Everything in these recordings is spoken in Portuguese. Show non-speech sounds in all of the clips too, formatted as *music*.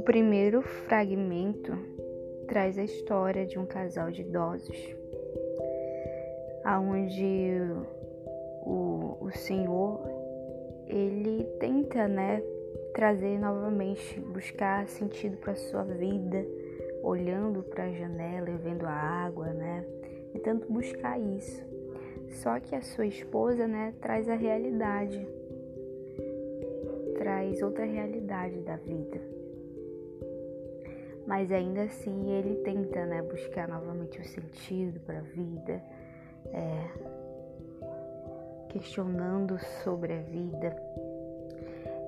O primeiro fragmento traz a história de um casal de idosos, aonde o, o Senhor ele tenta, né, trazer novamente, buscar sentido para sua vida, olhando para a janela e vendo a água, né, tentando buscar isso. Só que a sua esposa, né, traz a realidade, traz outra realidade da vida mas ainda assim ele tenta né, buscar novamente o sentido para a vida, é, questionando sobre a vida.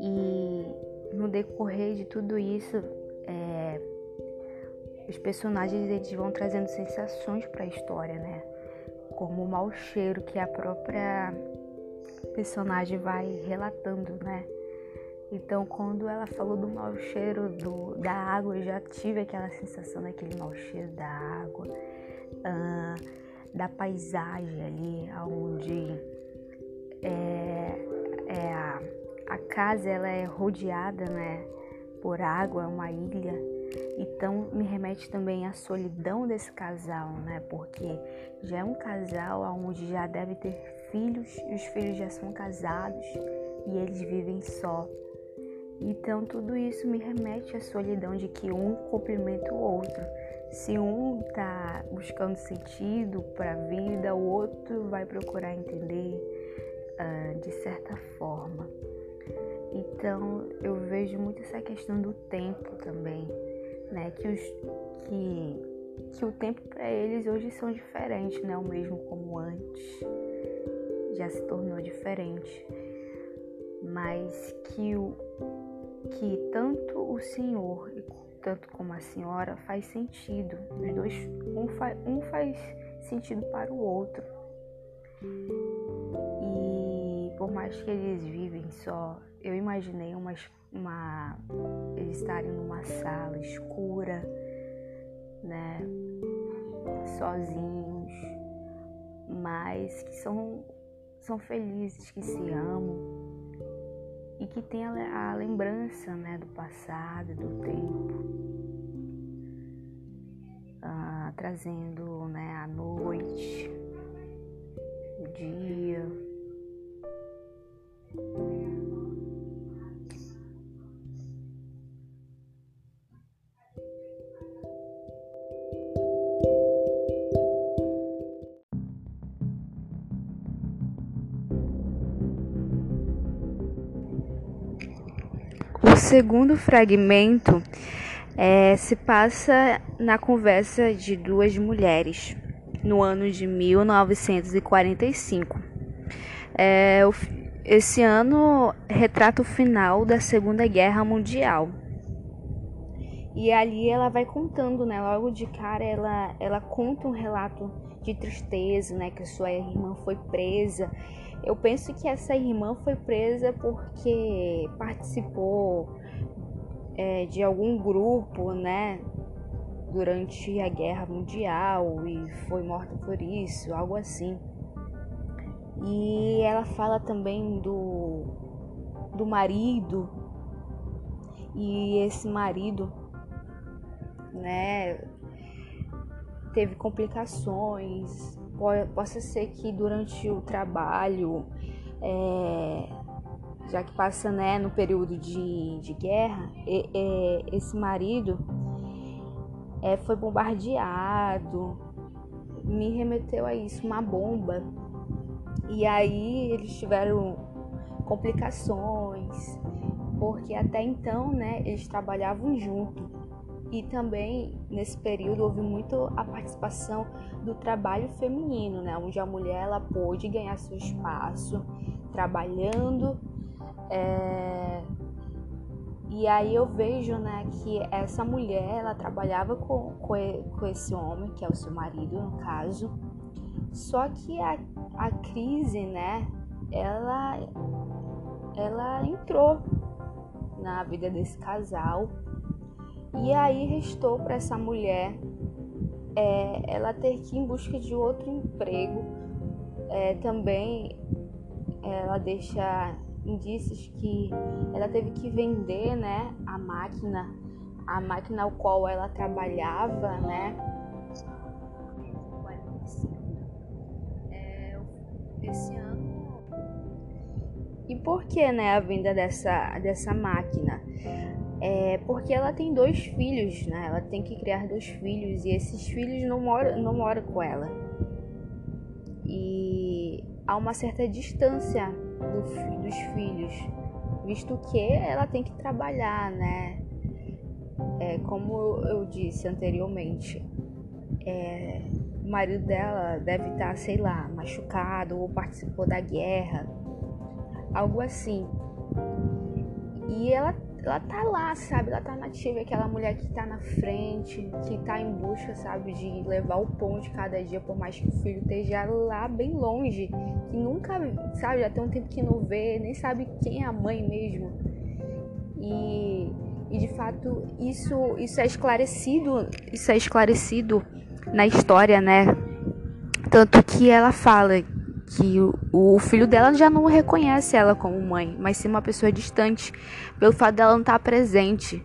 E no decorrer de tudo isso, é, os personagens eles vão trazendo sensações para a história, né? Como o mau cheiro que a própria personagem vai relatando, né? Então, quando ela falou do mau cheiro do, da água, eu já tive aquela sensação daquele mau cheiro da água, uh, da paisagem ali, onde é, é a, a, casa ela é rodeada né, por água, é uma ilha. Então, me remete também à solidão desse casal, né? Porque já é um casal onde já deve ter filhos, e os filhos já são casados e eles vivem só. Então tudo isso me remete à solidão de que um complementa o outro. Se um está buscando sentido para a vida, o outro vai procurar entender uh, de certa forma. Então eu vejo muito essa questão do tempo também, né? Que, os, que, que o tempo para eles hoje são diferentes, não é o mesmo como antes. Já se tornou diferente. Mas que o, que tanto o senhor tanto como a senhora faz sentido. Os dois, um, fa, um faz sentido para o outro. E por mais que eles vivem só, eu imaginei uma, uma eles estarem numa sala escura, né, sozinhos, mas que são são felizes, que se amam e que tem a, lembrança né, do passado, do tempo, ah, trazendo né, a noite, o dia. Segundo fragmento é, se passa na conversa de duas mulheres no ano de 1945. É, esse ano retrata o final da Segunda Guerra Mundial. E ali ela vai contando, né? Logo de cara ela, ela conta um relato de tristeza, né? Que sua irmã foi presa eu penso que essa irmã foi presa porque participou é, de algum grupo, né, durante a Guerra Mundial e foi morta por isso, algo assim. E ela fala também do, do marido, e esse marido, né, teve complicações, possa ser que durante o trabalho, é, já que passa né, no período de, de guerra, e, e, esse marido é, foi bombardeado, me remeteu a isso, uma bomba. E aí eles tiveram complicações, porque até então, né, eles trabalhavam junto. E também nesse período houve muito a participação do trabalho feminino, né? Onde a mulher ela pôde ganhar seu espaço trabalhando. É... E aí eu vejo, né, que essa mulher ela trabalhava com, com esse homem, que é o seu marido no caso. Só que a, a crise, né, ela, ela entrou na vida desse casal e aí restou para essa mulher é, ela ter que ir em busca de outro emprego. É, também ela deixa indícios que ela teve que vender né, a máquina a máquina ao qual ela trabalhava, né? É, esse ano. E por que, né, a venda dessa, dessa máquina? É porque ela tem dois filhos, né? Ela tem que criar dois filhos e esses filhos não moram, não moram com ela. E há uma certa distância do, dos filhos, visto que ela tem que trabalhar, né? É, como eu disse anteriormente, é, o marido dela deve estar, sei lá, machucado ou participou da guerra, algo assim. E ela ela tá lá, sabe? Ela tá nativa, aquela mulher que tá na frente, que tá em busca, sabe, de levar o pão de cada dia, por mais que o filho esteja lá bem longe, que nunca, sabe, já tem um tempo que não vê, nem sabe quem é a mãe mesmo. E, e de fato, isso, isso é esclarecido, isso é esclarecido na história, né? Tanto que ela fala que o, filho dela já não reconhece ela como mãe, mas sim uma pessoa distante, pelo fato dela não estar presente.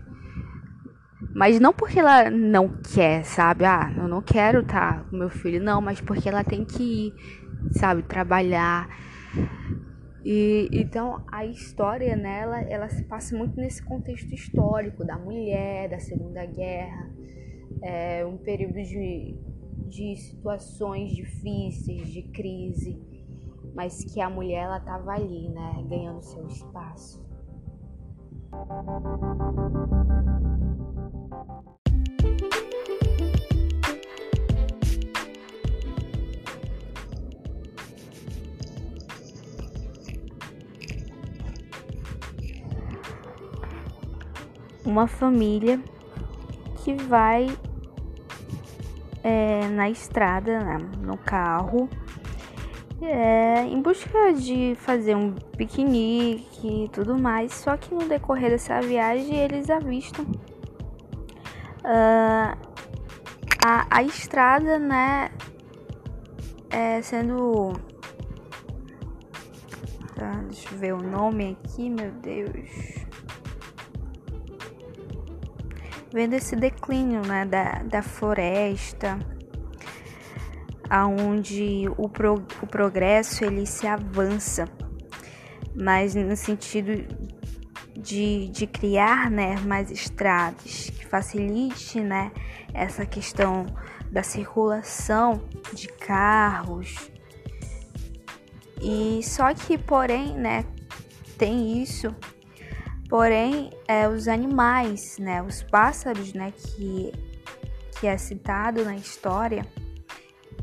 Mas não porque ela não quer, sabe? Ah, eu não quero estar com meu filho, não, mas porque ela tem que ir, sabe, trabalhar. E então a história nela, ela se passa muito nesse contexto histórico da mulher, da Segunda Guerra, é um período de, de situações difíceis, de crise mas que a mulher ela tava ali, né, ganhando seu espaço. Uma família que vai é, na estrada, né, no carro, é, em busca de fazer um piquenique e tudo mais. Só que no decorrer dessa viagem eles avistam uh, a, a estrada, né? É, sendo. Tá, deixa eu ver o nome aqui, meu Deus. Vendo esse declínio, né? Da, da floresta aonde o, pro, o progresso ele se avança, mas no sentido de, de criar né, mais estradas que facilite né, essa questão da circulação de carros. E só que, porém, né, tem isso. Porém, é, os animais, né, os pássaros, né, que, que é citado na história,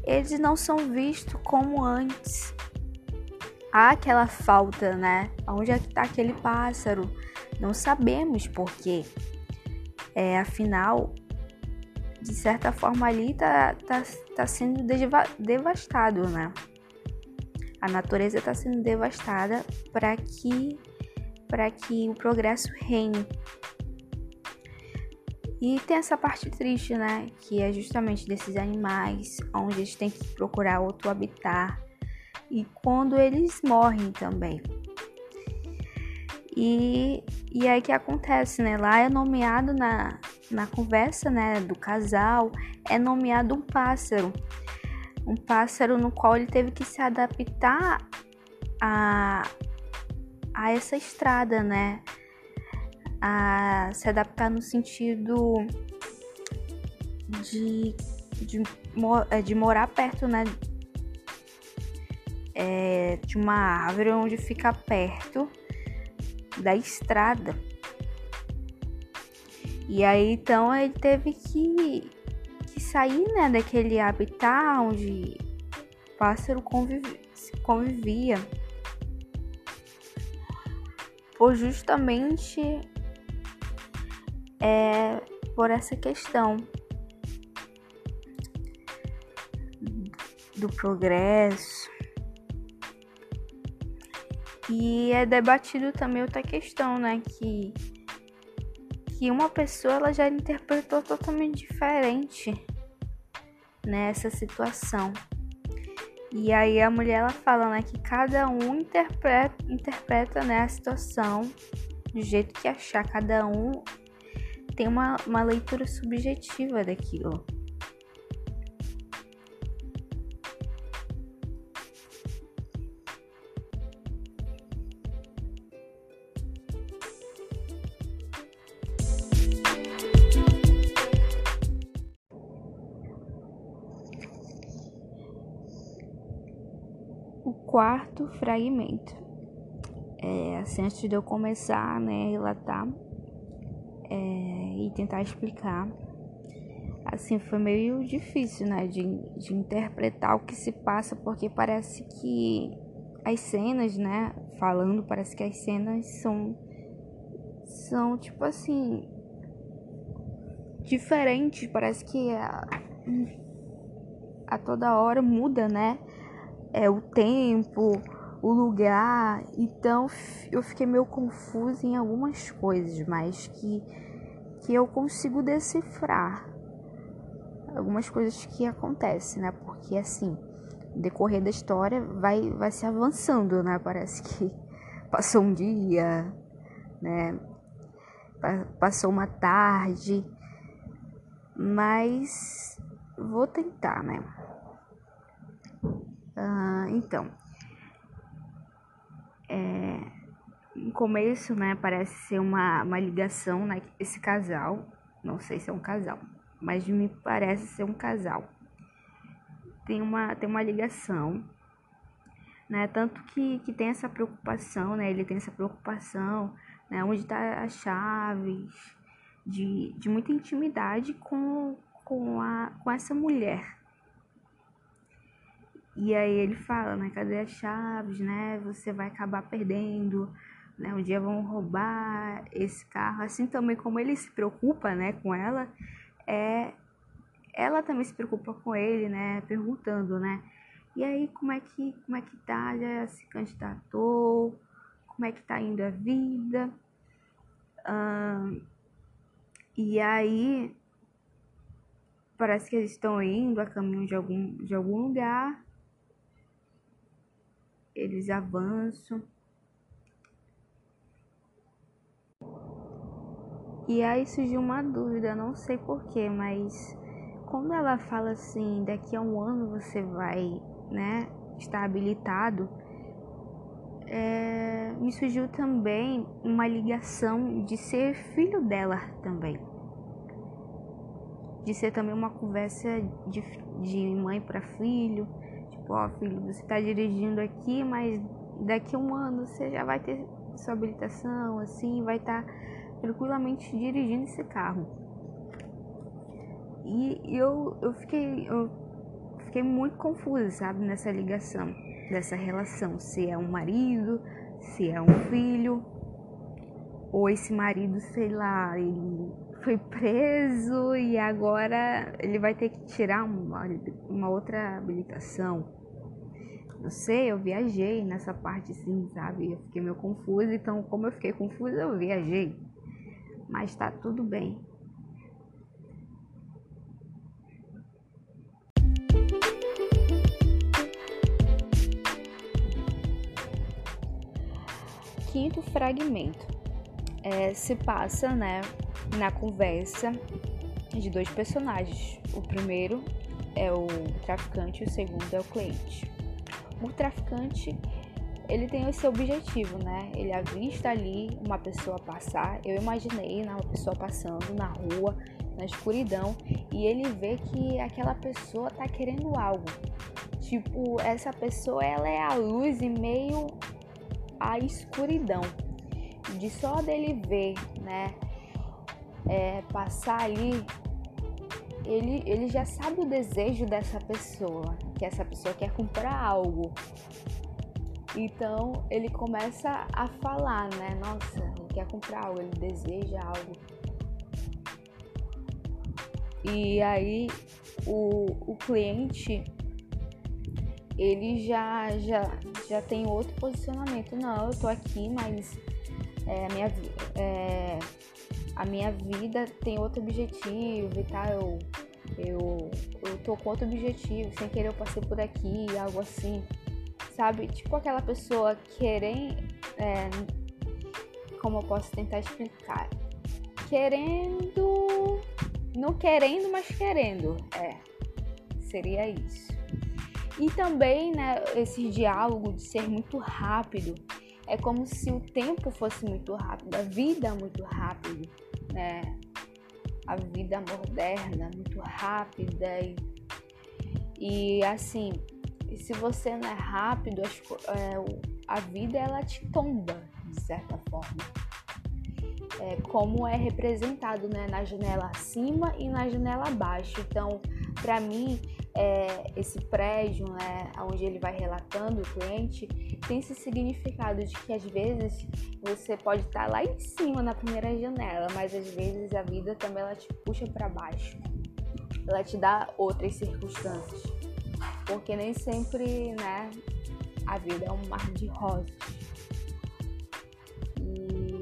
eles não são vistos como antes. Há aquela falta, né? Onde é que está aquele pássaro? Não sabemos por quê. É, afinal, de certa forma ali está tá, tá sendo devastado, né? A natureza está sendo devastada para que para que o progresso reine. E tem essa parte triste, né? Que é justamente desses animais, onde eles têm que procurar outro habitat. E quando eles morrem também. E, e aí que acontece, né? Lá é nomeado na, na conversa né, do casal, é nomeado um pássaro. Um pássaro no qual ele teve que se adaptar a, a essa estrada, né? a se adaptar no sentido de, de, é, de morar perto, né? É, de uma árvore onde fica perto da estrada. E aí então ele teve que, que sair né, daquele habitat onde o pássaro convive, convivia. Por justamente é por essa questão do progresso. E é debatido também outra questão, né, que que uma pessoa ela já interpretou totalmente diferente nessa situação. E aí a mulher ela fala, né, que cada um interpreta, interpreta né, a situação do jeito que achar, cada um tem uma, uma leitura subjetiva daquilo. Quarto fragmento. É, assim, antes de eu começar né, a relatar, é, e tentar explicar. Assim, foi meio difícil, né, de, de interpretar o que se passa, porque parece que as cenas, né, falando, parece que as cenas são, são tipo assim, diferentes, parece que a, a toda hora muda, né, é o tempo, o lugar. Então eu fiquei meio confusa em algumas coisas, mas que, que eu consigo decifrar algumas coisas que acontecem, né? Porque assim, decorrer da história vai, vai se avançando, né? Parece que *laughs* passou um dia, né? Passou uma tarde, mas vou tentar, né? Ah, então, é, no começo, né, parece ser uma, uma ligação, né, esse casal, não sei se é um casal, mas me parece ser um casal. Tem uma, tem uma ligação, né, tanto que, que tem essa preocupação, né, ele tem essa preocupação, né, onde está as chaves, de, de muita intimidade com, com, a, com essa mulher, e aí ele fala, né? Cadê as chaves, né? Você vai acabar perdendo, né? Um dia vão roubar esse carro. Assim também como ele se preocupa, né? Com ela, é... Ela também se preocupa com ele, né? Perguntando, né? E aí, como é que, como é que tá? Já se candidatou? Como é que tá indo a vida? e aí, parece que eles estão indo a caminho de algum, de algum lugar eles avançam. E aí surgiu uma dúvida, não sei porquê, mas quando ela fala assim, daqui a um ano você vai, né, estar habilitado, é, me surgiu também uma ligação de ser filho dela também. De ser também uma conversa de, de mãe para filho, ó, filho, você está dirigindo aqui, mas daqui a um ano você já vai ter sua habilitação, assim, vai estar tá tranquilamente dirigindo esse carro. E eu, eu fiquei eu fiquei muito confusa, sabe, nessa ligação, dessa relação, se é um marido, se é um filho, ou esse marido, sei lá, ele foi preso e agora ele vai ter que tirar uma, uma outra habilitação. Não sei, eu viajei nessa parte sim, sabe? Eu fiquei meio confusa, então como eu fiquei confusa, eu viajei. Mas tá tudo bem. Quinto fragmento. É, se passa, né, na conversa de dois personagens. O primeiro é o traficante e o segundo é o cliente o traficante ele tem esse objetivo, né? Ele avista ali uma pessoa passar. Eu imaginei né, uma pessoa passando na rua, na escuridão, e ele vê que aquela pessoa tá querendo algo. Tipo, essa pessoa ela é a luz em meio à escuridão. De só dele ver, né? É, passar ali, ele, ele já sabe o desejo dessa pessoa, que essa pessoa quer comprar algo. Então ele começa a falar, né? Nossa, ele quer comprar algo, ele deseja algo. E aí o, o cliente ele já, já, já tem outro posicionamento. Não, eu tô aqui, mas é, minha, é, a minha vida tem outro objetivo e tal. Eu eu, eu tô com outro objetivo, sem querer eu passei por aqui, algo assim, sabe? Tipo aquela pessoa querer, é, como eu posso tentar explicar? querendo, não querendo, mas querendo, é, seria isso. E também, né, esse diálogo de ser muito rápido, é como se o tempo fosse muito rápido, a vida muito rápido, né? A vida moderna muito rápida e, e assim, se você não é rápido, é, a vida ela te tomba de certa forma. É, como é representado né, na janela acima e na janela abaixo. Então, para mim, é, esse prédio, né, onde ele vai relatando o cliente, tem esse significado de que às vezes você pode estar lá em cima na primeira janela, mas às vezes a vida também ela te puxa para baixo. Ela te dá outras circunstâncias. Porque nem sempre, né, a vida é um mar de rosas. E,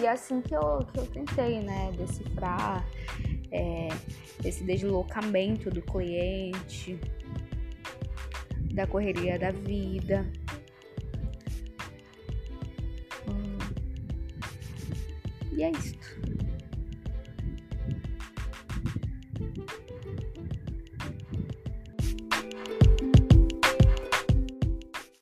e assim que eu, que eu tentei, né, decifrar é, esse deslocamento do cliente, da correria da vida. Hum. E é isso.